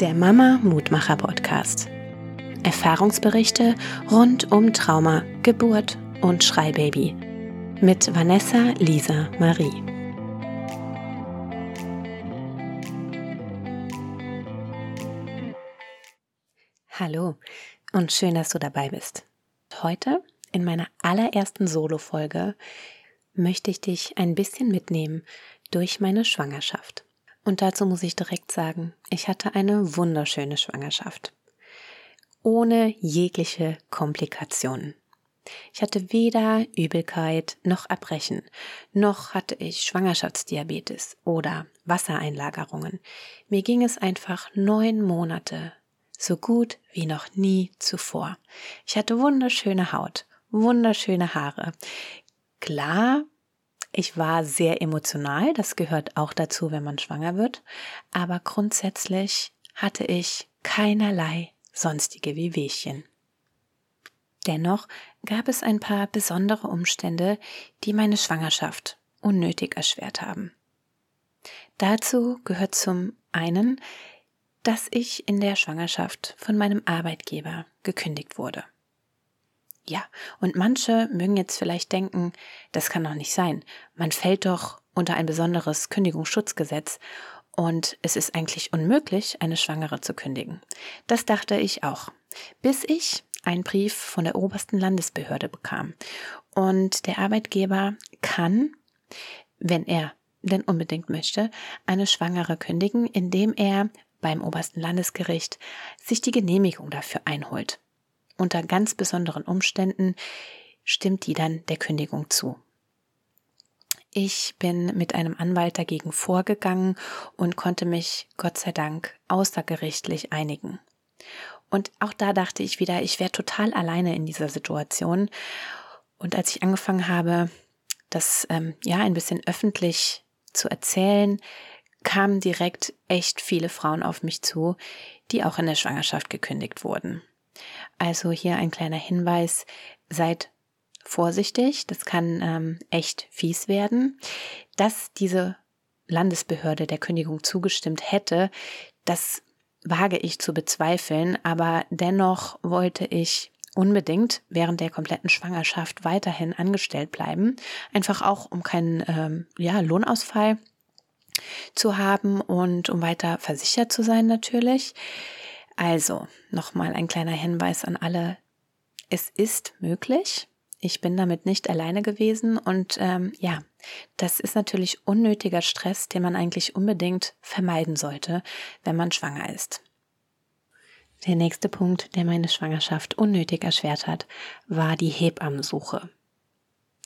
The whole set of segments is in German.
der Mama Mutmacher Podcast. Erfahrungsberichte rund um Trauma, Geburt und Schreibaby mit Vanessa Lisa Marie. Hallo und schön, dass du dabei bist. Heute in meiner allerersten Solo-Folge möchte ich dich ein bisschen mitnehmen durch meine Schwangerschaft. Und dazu muss ich direkt sagen, ich hatte eine wunderschöne Schwangerschaft. Ohne jegliche Komplikationen. Ich hatte weder Übelkeit noch Erbrechen, noch hatte ich Schwangerschaftsdiabetes oder Wassereinlagerungen. Mir ging es einfach neun Monate so gut wie noch nie zuvor. Ich hatte wunderschöne Haut, wunderschöne Haare. Klar ich war sehr emotional, das gehört auch dazu, wenn man schwanger wird, aber grundsätzlich hatte ich keinerlei sonstige Wehwehchen. Dennoch gab es ein paar besondere Umstände, die meine Schwangerschaft unnötig erschwert haben. Dazu gehört zum einen, dass ich in der Schwangerschaft von meinem Arbeitgeber gekündigt wurde. Ja, und manche mögen jetzt vielleicht denken, das kann doch nicht sein. Man fällt doch unter ein besonderes Kündigungsschutzgesetz und es ist eigentlich unmöglich, eine Schwangere zu kündigen. Das dachte ich auch, bis ich einen Brief von der obersten Landesbehörde bekam. Und der Arbeitgeber kann, wenn er denn unbedingt möchte, eine Schwangere kündigen, indem er beim obersten Landesgericht sich die Genehmigung dafür einholt unter ganz besonderen Umständen stimmt die dann der Kündigung zu. Ich bin mit einem Anwalt dagegen vorgegangen und konnte mich Gott sei Dank außergerichtlich einigen. Und auch da dachte ich wieder, ich wäre total alleine in dieser Situation. Und als ich angefangen habe, das ähm, ja ein bisschen öffentlich zu erzählen, kamen direkt echt viele Frauen auf mich zu, die auch in der Schwangerschaft gekündigt wurden. Also hier ein kleiner Hinweis, seid vorsichtig, das kann ähm, echt fies werden. Dass diese Landesbehörde der Kündigung zugestimmt hätte, das wage ich zu bezweifeln, aber dennoch wollte ich unbedingt während der kompletten Schwangerschaft weiterhin angestellt bleiben, einfach auch um keinen ähm, ja, Lohnausfall zu haben und um weiter versichert zu sein natürlich. Also, nochmal ein kleiner Hinweis an alle. Es ist möglich. Ich bin damit nicht alleine gewesen und ähm, ja, das ist natürlich unnötiger Stress, den man eigentlich unbedingt vermeiden sollte, wenn man schwanger ist. Der nächste Punkt, der meine Schwangerschaft unnötig erschwert hat, war die Hebammensuche.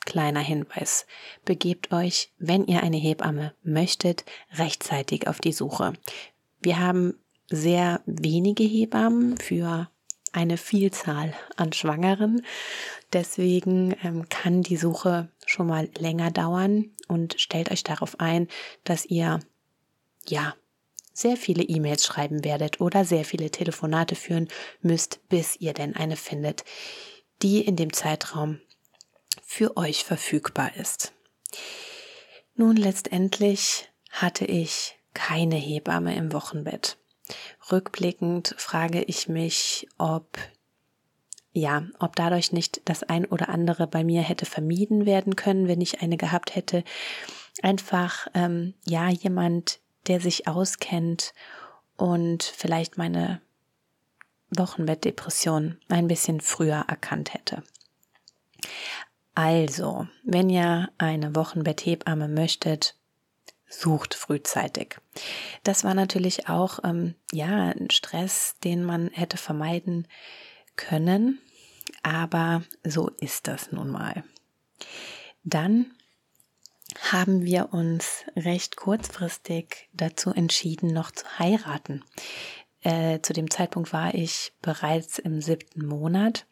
Kleiner Hinweis. Begebt euch, wenn ihr eine Hebamme möchtet, rechtzeitig auf die Suche. Wir haben sehr wenige Hebammen für eine Vielzahl an Schwangeren. Deswegen ähm, kann die Suche schon mal länger dauern und stellt euch darauf ein, dass ihr ja sehr viele E-Mails schreiben werdet oder sehr viele Telefonate führen müsst, bis ihr denn eine findet, die in dem Zeitraum für euch verfügbar ist. Nun letztendlich hatte ich keine Hebamme im Wochenbett. Rückblickend frage ich mich, ob ja, ob dadurch nicht das ein oder andere bei mir hätte vermieden werden können, wenn ich eine gehabt hätte. Einfach, ähm, ja, jemand, der sich auskennt und vielleicht meine Wochenbettdepression ein bisschen früher erkannt hätte. Also, wenn ihr eine Wochenbetthebamme möchtet, sucht frühzeitig. Das war natürlich auch ähm, ja ein Stress, den man hätte vermeiden können, aber so ist das nun mal. Dann haben wir uns recht kurzfristig dazu entschieden, noch zu heiraten. Äh, zu dem Zeitpunkt war ich bereits im siebten Monat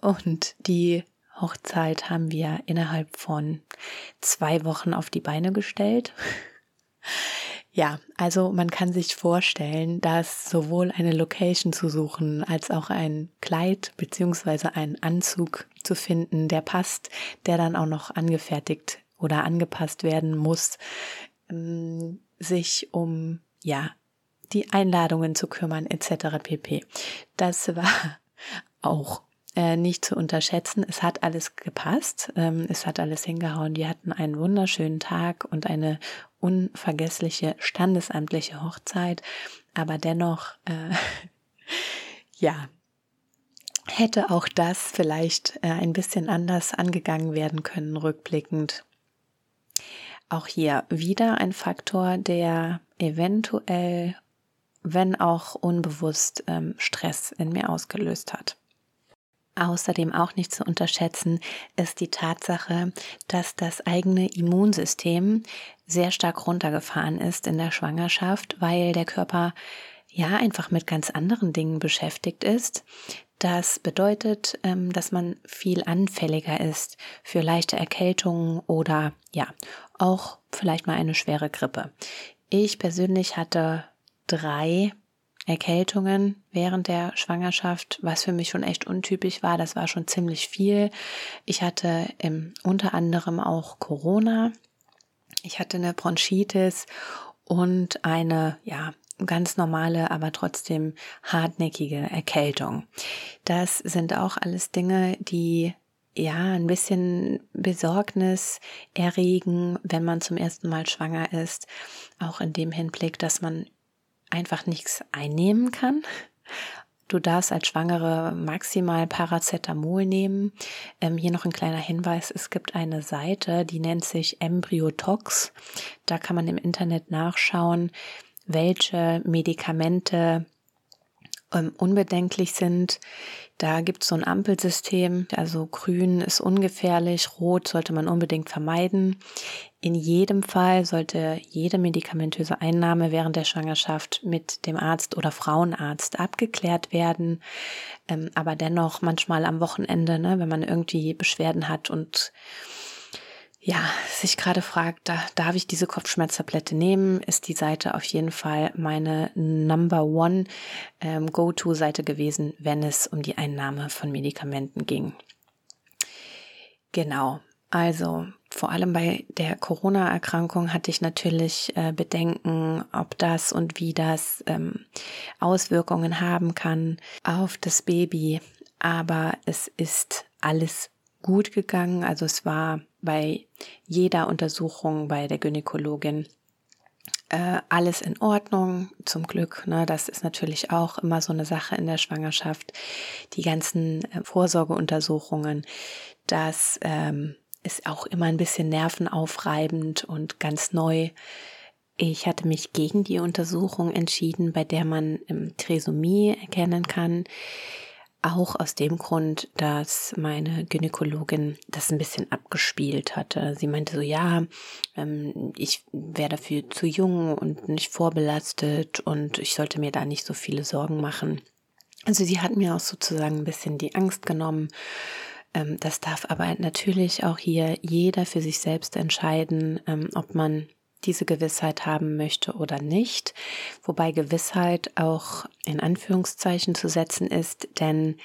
und die Hochzeit haben wir innerhalb von zwei Wochen auf die Beine gestellt. Ja, also man kann sich vorstellen, dass sowohl eine Location zu suchen als auch ein Kleid beziehungsweise einen Anzug zu finden, der passt, der dann auch noch angefertigt oder angepasst werden muss, ähm, sich um ja die Einladungen zu kümmern etc. pp. Das war auch äh, nicht zu unterschätzen. Es hat alles gepasst, ähm, es hat alles hingehauen. Die hatten einen wunderschönen Tag und eine unvergessliche standesamtliche Hochzeit. Aber dennoch, äh, ja, hätte auch das vielleicht äh, ein bisschen anders angegangen werden können, rückblickend. Auch hier wieder ein Faktor, der eventuell, wenn auch unbewusst, ähm, Stress in mir ausgelöst hat. Außerdem auch nicht zu unterschätzen ist die Tatsache, dass das eigene Immunsystem sehr stark runtergefahren ist in der Schwangerschaft, weil der Körper ja einfach mit ganz anderen Dingen beschäftigt ist. Das bedeutet, ähm, dass man viel anfälliger ist für leichte Erkältungen oder ja, auch vielleicht mal eine schwere Grippe. Ich persönlich hatte drei Erkältungen während der Schwangerschaft, was für mich schon echt untypisch war. Das war schon ziemlich viel. Ich hatte im, unter anderem auch Corona. Ich hatte eine Bronchitis und eine, ja, ganz normale, aber trotzdem hartnäckige Erkältung. Das sind auch alles Dinge, die ja, ein bisschen Besorgnis erregen, wenn man zum ersten Mal schwanger ist. Auch in dem Hinblick, dass man einfach nichts einnehmen kann. Du darfst als Schwangere maximal Paracetamol nehmen. Ähm, hier noch ein kleiner Hinweis. Es gibt eine Seite, die nennt sich Embryotox. Da kann man im Internet nachschauen, welche Medikamente ähm, unbedenklich sind. Da gibt es so ein Ampelsystem, also grün ist ungefährlich, rot sollte man unbedingt vermeiden. In jedem Fall sollte jede medikamentöse Einnahme während der Schwangerschaft mit dem Arzt oder Frauenarzt abgeklärt werden. Ähm, aber dennoch manchmal am Wochenende, ne, wenn man irgendwie Beschwerden hat und ja, sich gerade fragt, da, darf ich diese Kopfschmerztablette nehmen, ist die Seite auf jeden Fall meine Number One ähm, Go-To-Seite gewesen, wenn es um die Einnahme von Medikamenten ging. Genau, also vor allem bei der Corona-Erkrankung hatte ich natürlich äh, Bedenken, ob das und wie das ähm, Auswirkungen haben kann auf das Baby. Aber es ist alles gut gegangen. Also es war bei jeder Untersuchung bei der Gynäkologin äh, alles in Ordnung, zum Glück. Ne? Das ist natürlich auch immer so eine Sache in der Schwangerschaft. Die ganzen äh, Vorsorgeuntersuchungen, das ähm, ist auch immer ein bisschen nervenaufreibend und ganz neu. Ich hatte mich gegen die Untersuchung entschieden, bei der man Trisomie erkennen kann. Auch aus dem Grund, dass meine Gynäkologin das ein bisschen abgespielt hatte. Sie meinte so, ja, ähm, ich wäre dafür zu jung und nicht vorbelastet und ich sollte mir da nicht so viele Sorgen machen. Also sie hat mir auch sozusagen ein bisschen die Angst genommen. Ähm, das darf aber natürlich auch hier jeder für sich selbst entscheiden, ähm, ob man diese Gewissheit haben möchte oder nicht. Wobei Gewissheit auch in Anführungszeichen zu setzen ist, denn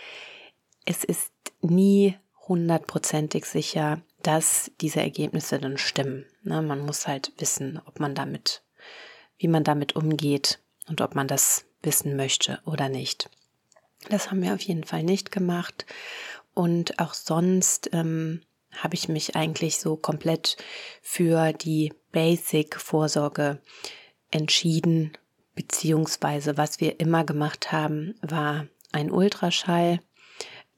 es ist nie hundertprozentig sicher, dass diese Ergebnisse dann stimmen. Ne, man muss halt wissen, ob man damit, wie man damit umgeht und ob man das wissen möchte oder nicht. Das haben wir auf jeden Fall nicht gemacht. Und auch sonst ähm, habe ich mich eigentlich so komplett für die Basic-Vorsorge entschieden, beziehungsweise was wir immer gemacht haben, war ein Ultraschall.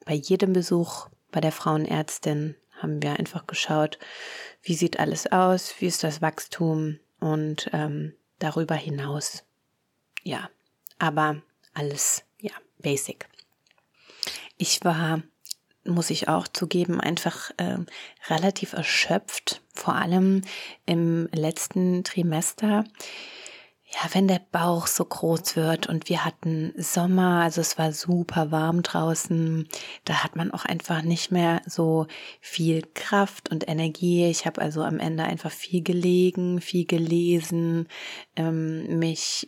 Bei jedem Besuch bei der Frauenärztin haben wir einfach geschaut, wie sieht alles aus, wie ist das Wachstum und ähm, darüber hinaus, ja, aber alles, ja, basic. Ich war muss ich auch zugeben, einfach äh, relativ erschöpft, vor allem im letzten Trimester. Ja, wenn der Bauch so groß wird und wir hatten Sommer, also es war super warm draußen, da hat man auch einfach nicht mehr so viel Kraft und Energie. Ich habe also am Ende einfach viel gelegen, viel gelesen, ähm, mich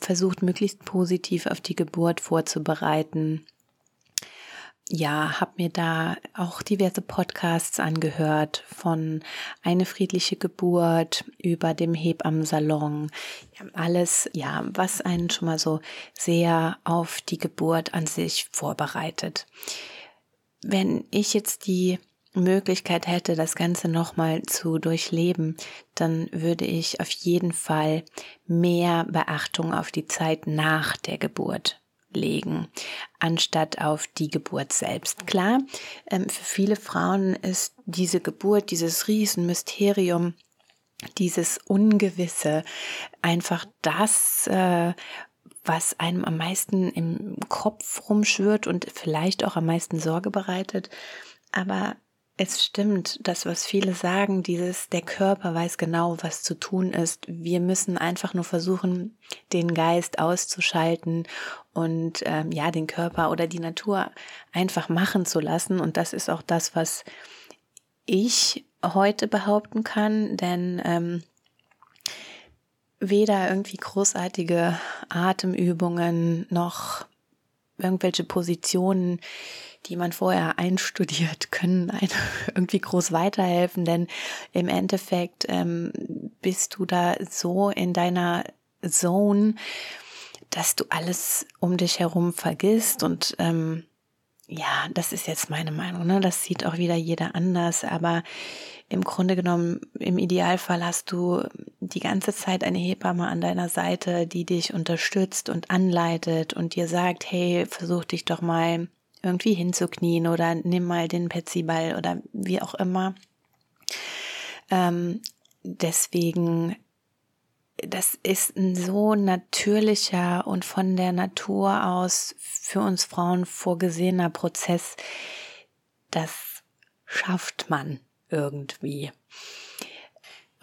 versucht möglichst positiv auf die Geburt vorzubereiten ja, habe mir da auch diverse Podcasts angehört von eine friedliche Geburt über dem Hebammensalon. Alles, ja, was einen schon mal so sehr auf die Geburt an sich vorbereitet. Wenn ich jetzt die Möglichkeit hätte, das Ganze nochmal zu durchleben, dann würde ich auf jeden Fall mehr Beachtung auf die Zeit nach der Geburt legen, anstatt auf die Geburt selbst. Klar, ähm, für viele Frauen ist diese Geburt, dieses Riesenmysterium, dieses Ungewisse einfach das, äh, was einem am meisten im Kopf rumschwirrt und vielleicht auch am meisten Sorge bereitet. Aber es stimmt, das, was viele sagen, dieses, der Körper weiß genau, was zu tun ist. Wir müssen einfach nur versuchen, den Geist auszuschalten und ähm, ja, den Körper oder die Natur einfach machen zu lassen. Und das ist auch das, was ich heute behaupten kann, denn ähm, weder irgendwie großartige Atemübungen noch irgendwelche Positionen, die man vorher einstudiert, können einem irgendwie groß weiterhelfen, denn im Endeffekt ähm, bist du da so in deiner Zone, dass du alles um dich herum vergisst. Und ähm, ja, das ist jetzt meine Meinung, ne? Das sieht auch wieder jeder anders, aber im Grunde genommen, im Idealfall hast du die ganze Zeit eine Hebamme an deiner Seite, die dich unterstützt und anleitet und dir sagt, hey, versuch dich doch mal irgendwie hinzuknien oder nimm mal den Petsyball oder wie auch immer. Ähm, deswegen, das ist ein so natürlicher und von der Natur aus für uns Frauen vorgesehener Prozess. Das schafft man irgendwie.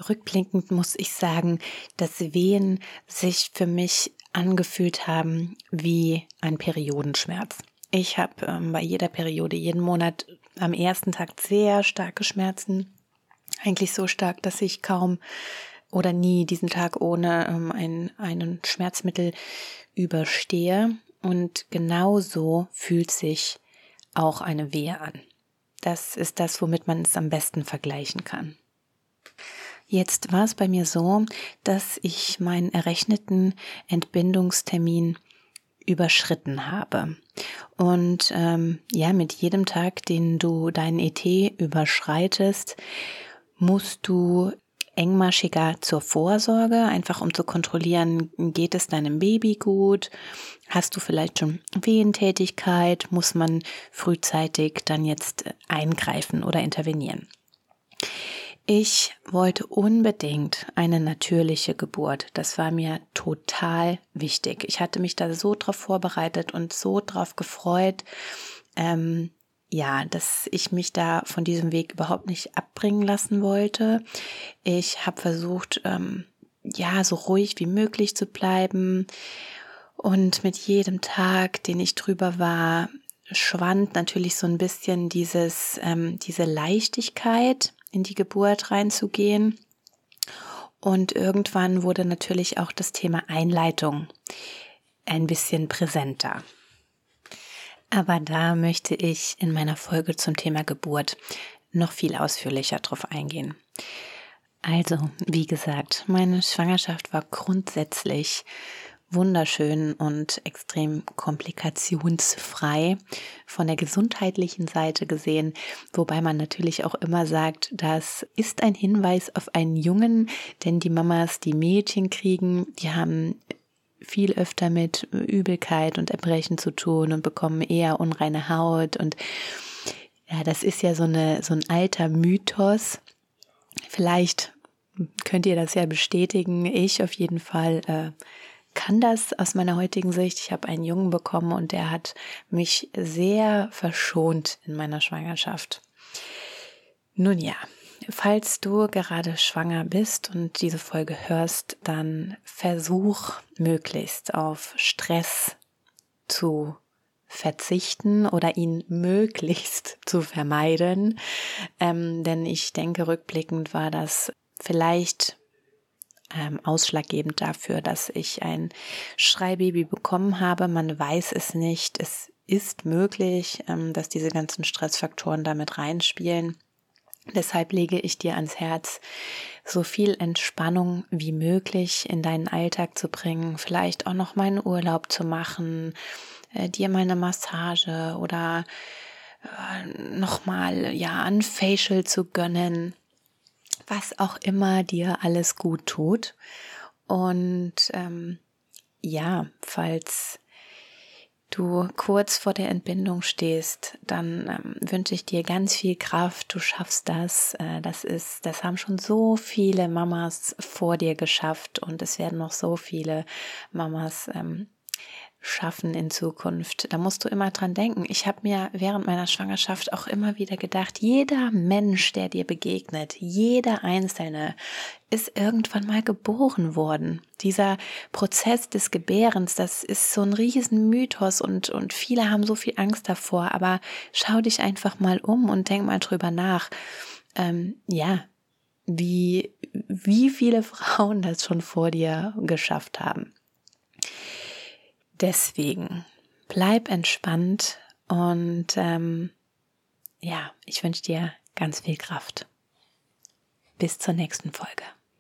Rückblickend muss ich sagen, dass Wehen sich für mich angefühlt haben wie ein Periodenschmerz. Ich habe ähm, bei jeder Periode jeden Monat am ersten Tag sehr starke Schmerzen. Eigentlich so stark, dass ich kaum oder nie diesen Tag ohne ähm, ein, einen Schmerzmittel überstehe. Und genauso fühlt sich auch eine Wehe an. Das ist das, womit man es am besten vergleichen kann. Jetzt war es bei mir so, dass ich meinen errechneten Entbindungstermin überschritten habe. Und ähm, ja, mit jedem Tag, den du deinen ET überschreitest, musst du engmaschiger zur Vorsorge, einfach um zu kontrollieren, geht es deinem Baby gut? Hast du vielleicht schon Wehentätigkeit? Muss man frühzeitig dann jetzt eingreifen oder intervenieren? Ich wollte unbedingt eine natürliche Geburt. Das war mir total wichtig. Ich hatte mich da so drauf vorbereitet und so drauf gefreut, ähm, ja, dass ich mich da von diesem Weg überhaupt nicht abbringen lassen wollte. Ich habe versucht, ähm, ja, so ruhig wie möglich zu bleiben. Und mit jedem Tag, den ich drüber war, schwand natürlich so ein bisschen dieses, ähm, diese Leichtigkeit in die Geburt reinzugehen. Und irgendwann wurde natürlich auch das Thema Einleitung ein bisschen präsenter. Aber da möchte ich in meiner Folge zum Thema Geburt noch viel ausführlicher drauf eingehen. Also, wie gesagt, meine Schwangerschaft war grundsätzlich wunderschön und extrem komplikationsfrei von der gesundheitlichen Seite gesehen, wobei man natürlich auch immer sagt, das ist ein Hinweis auf einen Jungen, denn die Mamas, die Mädchen kriegen, die haben viel öfter mit Übelkeit und Erbrechen zu tun und bekommen eher unreine Haut und ja, das ist ja so eine so ein alter Mythos. Vielleicht könnt ihr das ja bestätigen. Ich auf jeden Fall äh, kann das aus meiner heutigen Sicht. Ich habe einen Jungen bekommen und der hat mich sehr verschont in meiner Schwangerschaft. Nun ja, falls du gerade schwanger bist und diese Folge hörst, dann versuch möglichst auf Stress zu verzichten oder ihn möglichst zu vermeiden. Ähm, denn ich denke, rückblickend war das vielleicht ähm, ausschlaggebend dafür, dass ich ein Schreibaby bekommen habe. Man weiß es nicht. Es ist möglich, ähm, dass diese ganzen Stressfaktoren damit reinspielen. Deshalb lege ich dir ans Herz, so viel Entspannung wie möglich in deinen Alltag zu bringen, vielleicht auch noch mal einen Urlaub zu machen, äh, dir mal eine Massage oder äh, noch mal ja ein Facial zu gönnen, was auch immer dir alles gut tut. Und ähm, ja, falls du kurz vor der Entbindung stehst, dann ähm, wünsche ich dir ganz viel Kraft. Du schaffst das. Äh, das ist, das haben schon so viele Mamas vor dir geschafft und es werden noch so viele Mamas ähm, schaffen in Zukunft. Da musst du immer dran denken. Ich habe mir während meiner Schwangerschaft auch immer wieder gedacht, jeder Mensch, der dir begegnet, jeder Einzelne ist irgendwann mal geboren worden. Dieser Prozess des Gebärens, das ist so ein riesen Mythos und, und viele haben so viel Angst davor. Aber schau dich einfach mal um und denk mal drüber nach. Ähm, ja, wie, wie viele Frauen das schon vor dir geschafft haben. Deswegen bleib entspannt und ähm, ja, ich wünsche dir ganz viel Kraft. Bis zur nächsten Folge.